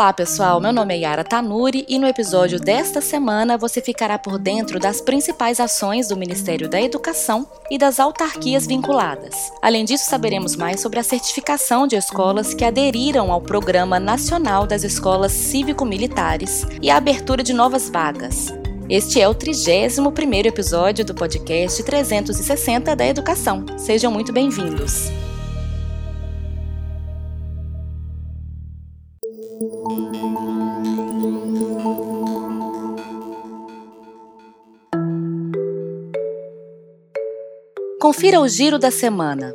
Olá, pessoal. Meu nome é Yara Tanuri e no episódio desta semana você ficará por dentro das principais ações do Ministério da Educação e das autarquias vinculadas. Além disso, saberemos mais sobre a certificação de escolas que aderiram ao Programa Nacional das Escolas Cívico-Militares e a abertura de novas vagas. Este é o 31º episódio do podcast 360 da Educação. Sejam muito bem-vindos. Confira o giro da semana.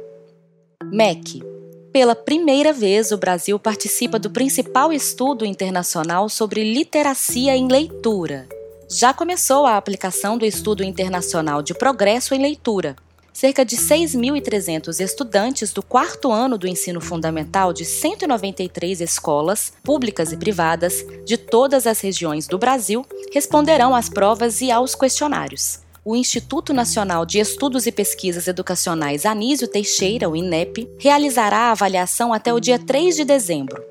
MEC. Pela primeira vez, o Brasil participa do principal estudo internacional sobre literacia em leitura. Já começou a aplicação do Estudo Internacional de Progresso em Leitura. Cerca de 6.300 estudantes do quarto ano do ensino fundamental de 193 escolas, públicas e privadas, de todas as regiões do Brasil, responderão às provas e aos questionários o Instituto Nacional de Estudos e Pesquisas Educacionais Anísio Teixeira, o INEP, realizará a avaliação até o dia 3 de dezembro.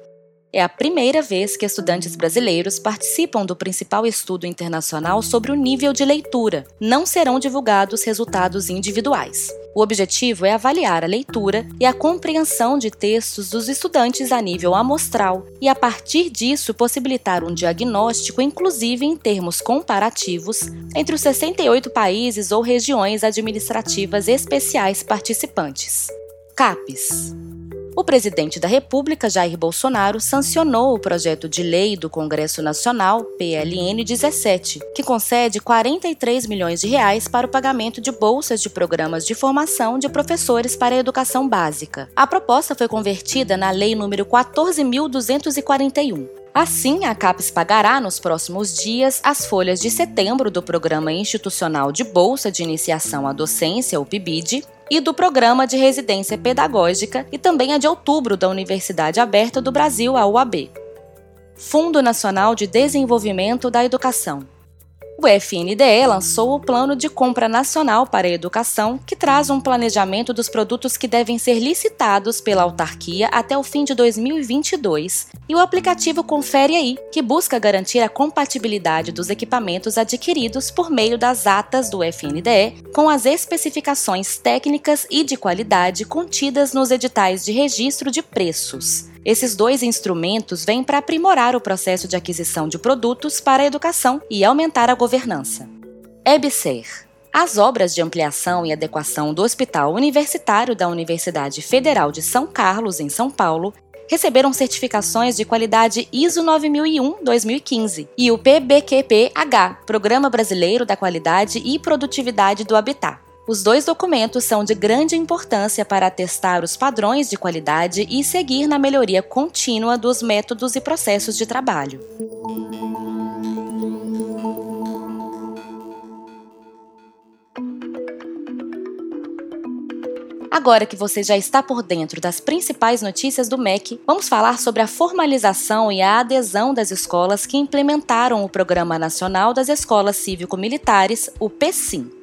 É a primeira vez que estudantes brasileiros participam do principal estudo internacional sobre o nível de leitura. Não serão divulgados resultados individuais. O objetivo é avaliar a leitura e a compreensão de textos dos estudantes a nível amostral e, a partir disso, possibilitar um diagnóstico, inclusive em termos comparativos, entre os 68 países ou regiões administrativas especiais participantes. CAPES o presidente da República, Jair Bolsonaro, sancionou o projeto de lei do Congresso Nacional, PLN 17, que concede 43 milhões de reais para o pagamento de bolsas de programas de formação de professores para a educação básica. A proposta foi convertida na Lei número 14.241. Assim, a CAPES pagará nos próximos dias as folhas de setembro do Programa Institucional de Bolsa de Iniciação à Docência, o PIBID, e do Programa de Residência Pedagógica e também a de outubro da Universidade Aberta do Brasil, a UAB. Fundo Nacional de Desenvolvimento da Educação. O FNDE lançou o Plano de Compra Nacional para a Educação, que traz um planejamento dos produtos que devem ser licitados pela autarquia até o fim de 2022, e o aplicativo Confere Aí, que busca garantir a compatibilidade dos equipamentos adquiridos por meio das atas do FNDE com as especificações técnicas e de qualidade contidas nos editais de registro de preços. Esses dois instrumentos vêm para aprimorar o processo de aquisição de produtos para a educação e aumentar a governança. EBSER as obras de ampliação e adequação do Hospital Universitário da Universidade Federal de São Carlos, em São Paulo, receberam certificações de qualidade ISO 9001-2015 e o PBQP-H, Programa Brasileiro da Qualidade e Produtividade do Habitat. Os dois documentos são de grande importância para atestar os padrões de qualidade e seguir na melhoria contínua dos métodos e processos de trabalho. Agora que você já está por dentro das principais notícias do MEC, vamos falar sobre a formalização e a adesão das escolas que implementaram o Programa Nacional das Escolas Cívico-Militares, o PSIM.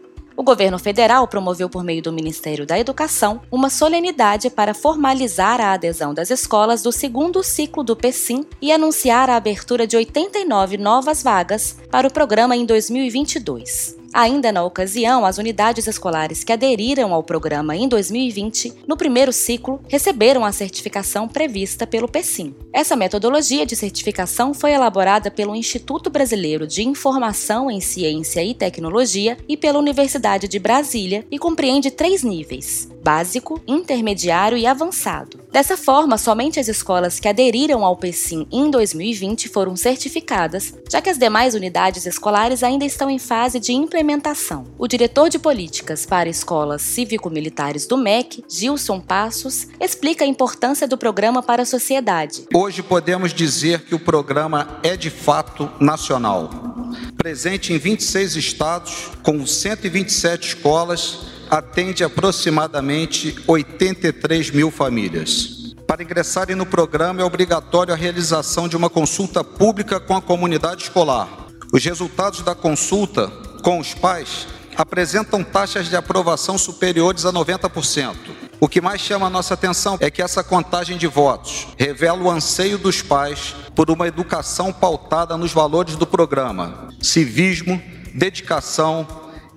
O governo federal promoveu, por meio do Ministério da Educação, uma solenidade para formalizar a adesão das escolas do segundo ciclo do PSIM e anunciar a abertura de 89 novas vagas para o programa em 2022. Ainda na ocasião, as unidades escolares que aderiram ao programa em 2020, no primeiro ciclo, receberam a certificação prevista pelo PECIM. Essa metodologia de certificação foi elaborada pelo Instituto Brasileiro de Informação em Ciência e Tecnologia e pela Universidade de Brasília e compreende três níveis: básico, intermediário e avançado. Dessa forma, somente as escolas que aderiram ao PECIM em 2020 foram certificadas, já que as demais unidades escolares ainda estão em fase de implementação. O diretor de políticas para escolas cívico-militares do MEC, Gilson Passos, explica a importância do programa para a sociedade. Hoje podemos dizer que o programa é de fato nacional. Presente em 26 estados, com 127 escolas, atende aproximadamente 83 mil famílias. Para ingressarem no programa é obrigatório a realização de uma consulta pública com a comunidade escolar. Os resultados da consulta com os pais apresentam taxas de aprovação superiores a 90%. O que mais chama a nossa atenção é que essa contagem de votos revela o anseio dos pais por uma educação pautada nos valores do programa: civismo, dedicação,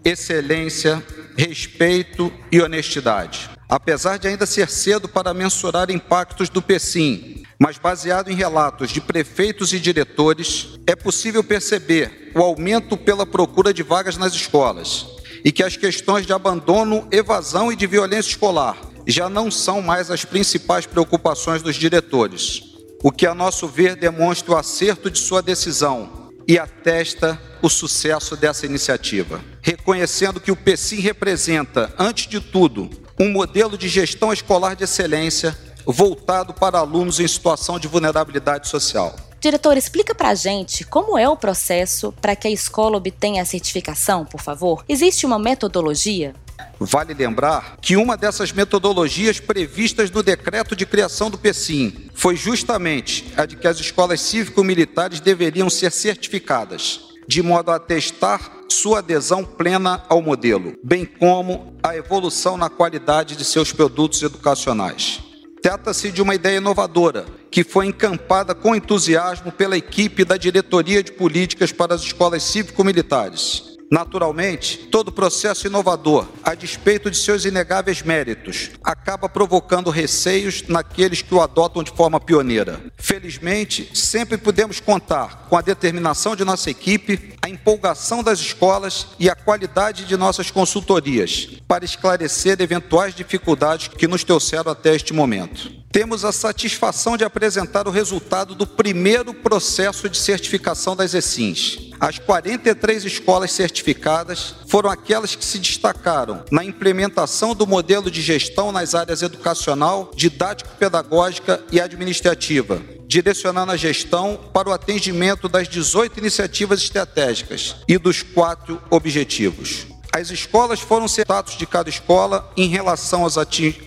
excelência, respeito e honestidade. Apesar de ainda ser cedo para mensurar impactos do PECIM, mas baseado em relatos de prefeitos e diretores, é possível perceber o aumento pela procura de vagas nas escolas e que as questões de abandono, evasão e de violência escolar já não são mais as principais preocupações dos diretores, o que, a nosso ver, demonstra o acerto de sua decisão e atesta o sucesso dessa iniciativa, reconhecendo que o PECIM representa, antes de tudo, um modelo de gestão escolar de excelência voltado para alunos em situação de vulnerabilidade social. Diretor, explica para a gente como é o processo para que a escola obtenha a certificação, por favor. Existe uma metodologia? Vale lembrar que uma dessas metodologias previstas no decreto de criação do PECIM foi justamente a de que as escolas cívico-militares deveriam ser certificadas, de modo a atestar sua adesão plena ao modelo, bem como a evolução na qualidade de seus produtos educacionais. Trata-se de uma ideia inovadora, que foi encampada com entusiasmo pela equipe da Diretoria de Políticas para as Escolas Cívico-Militares. Naturalmente, todo processo inovador, a despeito de seus inegáveis méritos, acaba provocando receios naqueles que o adotam de forma pioneira. Felizmente, sempre podemos contar com a determinação de nossa equipe, a empolgação das escolas e a qualidade de nossas consultorias para esclarecer eventuais dificuldades que nos trouxeram até este momento temos a satisfação de apresentar o resultado do primeiro processo de certificação das ESINs. As 43 escolas certificadas foram aquelas que se destacaram na implementação do modelo de gestão nas áreas educacional, didático-pedagógica e administrativa, direcionando a gestão para o atendimento das 18 iniciativas estratégicas e dos quatro objetivos. As escolas foram status de cada escola em relação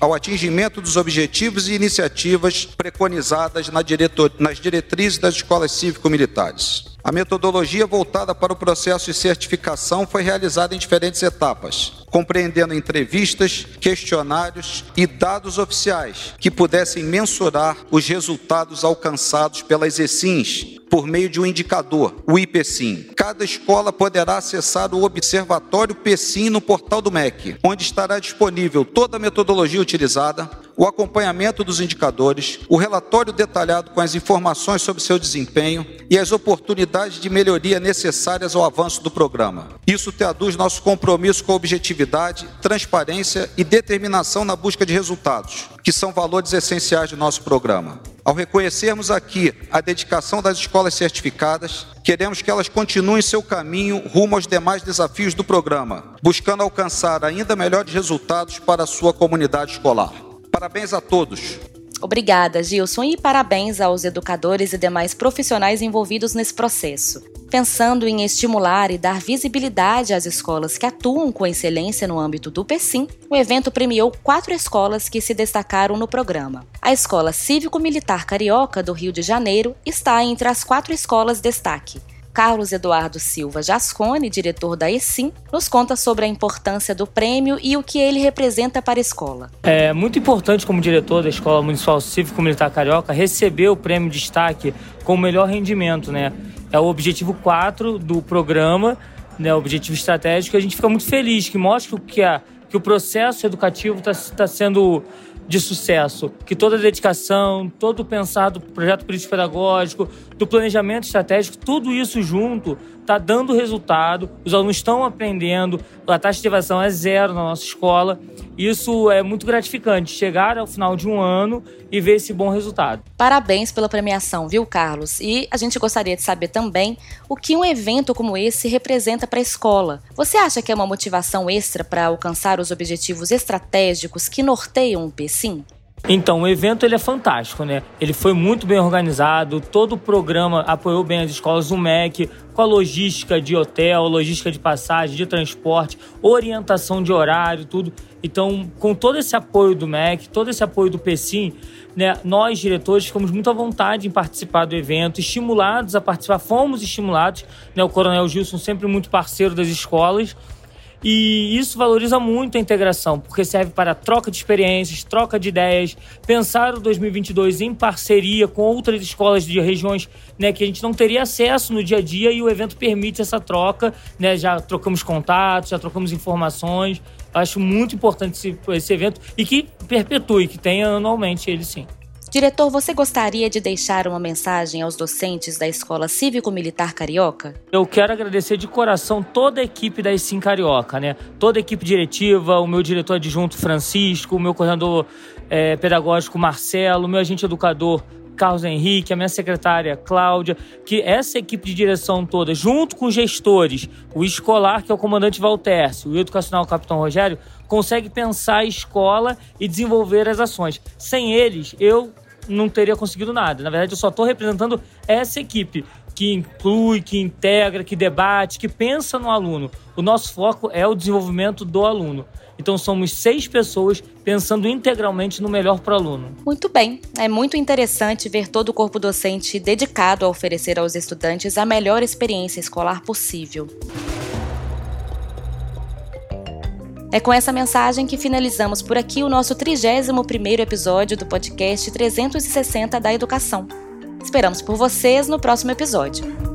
ao atingimento dos objetivos e iniciativas preconizadas nas diretrizes das escolas cívico-militares. A metodologia voltada para o processo de certificação foi realizada em diferentes etapas, compreendendo entrevistas, questionários e dados oficiais que pudessem mensurar os resultados alcançados pelas ESINs por meio de um indicador, o IPSIM. Cada escola poderá acessar o Observatório PSIM no portal do MEC, onde estará disponível toda a metodologia utilizada, o acompanhamento dos indicadores, o relatório detalhado com as informações sobre seu desempenho e as oportunidades de melhoria necessárias ao avanço do programa. Isso traduz nosso compromisso com a objetividade, transparência e determinação na busca de resultados, que são valores essenciais do nosso programa. Ao reconhecermos aqui a dedicação das escolas certificadas, queremos que elas continuem seu caminho rumo aos demais desafios do programa, buscando alcançar ainda melhores resultados para a sua comunidade escolar. Parabéns a todos. Obrigada, Gilson, e parabéns aos educadores e demais profissionais envolvidos nesse processo. Pensando em estimular e dar visibilidade às escolas que atuam com excelência no âmbito do PECIM, o evento premiou quatro escolas que se destacaram no programa. A Escola Cívico-Militar Carioca do Rio de Janeiro está entre as quatro escolas destaque. Carlos Eduardo Silva Jascone, diretor da ESIM, nos conta sobre a importância do prêmio e o que ele representa para a escola. É muito importante, como diretor da Escola Municipal Cívico Militar Carioca, receber o prêmio de destaque com o melhor rendimento, né? É o objetivo 4 do programa, né? O objetivo estratégico. A gente fica muito feliz que mostra que, a, que o processo educativo está tá sendo de sucesso, que toda a dedicação, todo o pensado do projeto político pedagógico, do planejamento estratégico, tudo isso junto está dando resultado, os alunos estão aprendendo, a taxa de evasão é zero na nossa escola. Isso é muito gratificante, chegar ao final de um ano e ver esse bom resultado. Parabéns pela premiação, viu, Carlos? E a gente gostaria de saber também o que um evento como esse representa para a escola. Você acha que é uma motivação extra para alcançar os objetivos estratégicos que norteiam o PSIM? Então, o evento ele é fantástico, né? Ele foi muito bem organizado, todo o programa apoiou bem as escolas do MEC, com a logística de hotel, logística de passagem, de transporte, orientação de horário, tudo. Então, com todo esse apoio do MEC, todo esse apoio do PSIM, né, nós, diretores, ficamos muito à vontade em participar do evento, estimulados a participar, fomos estimulados, né, o Coronel Gilson sempre muito parceiro das escolas, E isso valoriza muito a integração, porque serve para troca de experiências, troca de ideias, pensar o 2022 em parceria com outras escolas de regiões né, que a gente não teria acesso no dia a dia e o evento permite essa troca. Né, já trocamos contatos, já trocamos informações. Acho muito importante esse, esse evento e que perpetue, que tenha anualmente ele sim. Diretor, você gostaria de deixar uma mensagem aos docentes da Escola Cívico-Militar Carioca? Eu quero agradecer de coração toda a equipe da Sim Carioca, né? Toda a equipe diretiva, o meu diretor adjunto Francisco, o meu coordenador é, pedagógico Marcelo, o meu agente educador Carlos Henrique, a minha secretária Cláudia, que essa equipe de direção toda, junto com os gestores, o escolar, que é o comandante Valtércio, o educacional o capitão Rogério, consegue pensar a escola e desenvolver as ações. Sem eles, eu não teria conseguido nada. Na verdade, eu só estou representando essa equipe que inclui, que integra, que debate, que pensa no aluno. O nosso foco é o desenvolvimento do aluno. Então somos seis pessoas pensando integralmente no melhor para o aluno. Muito bem. É muito interessante ver todo o corpo docente dedicado a oferecer aos estudantes a melhor experiência escolar possível. É com essa mensagem que finalizamos por aqui o nosso 31º episódio do podcast 360 da Educação. Esperamos por vocês no próximo episódio.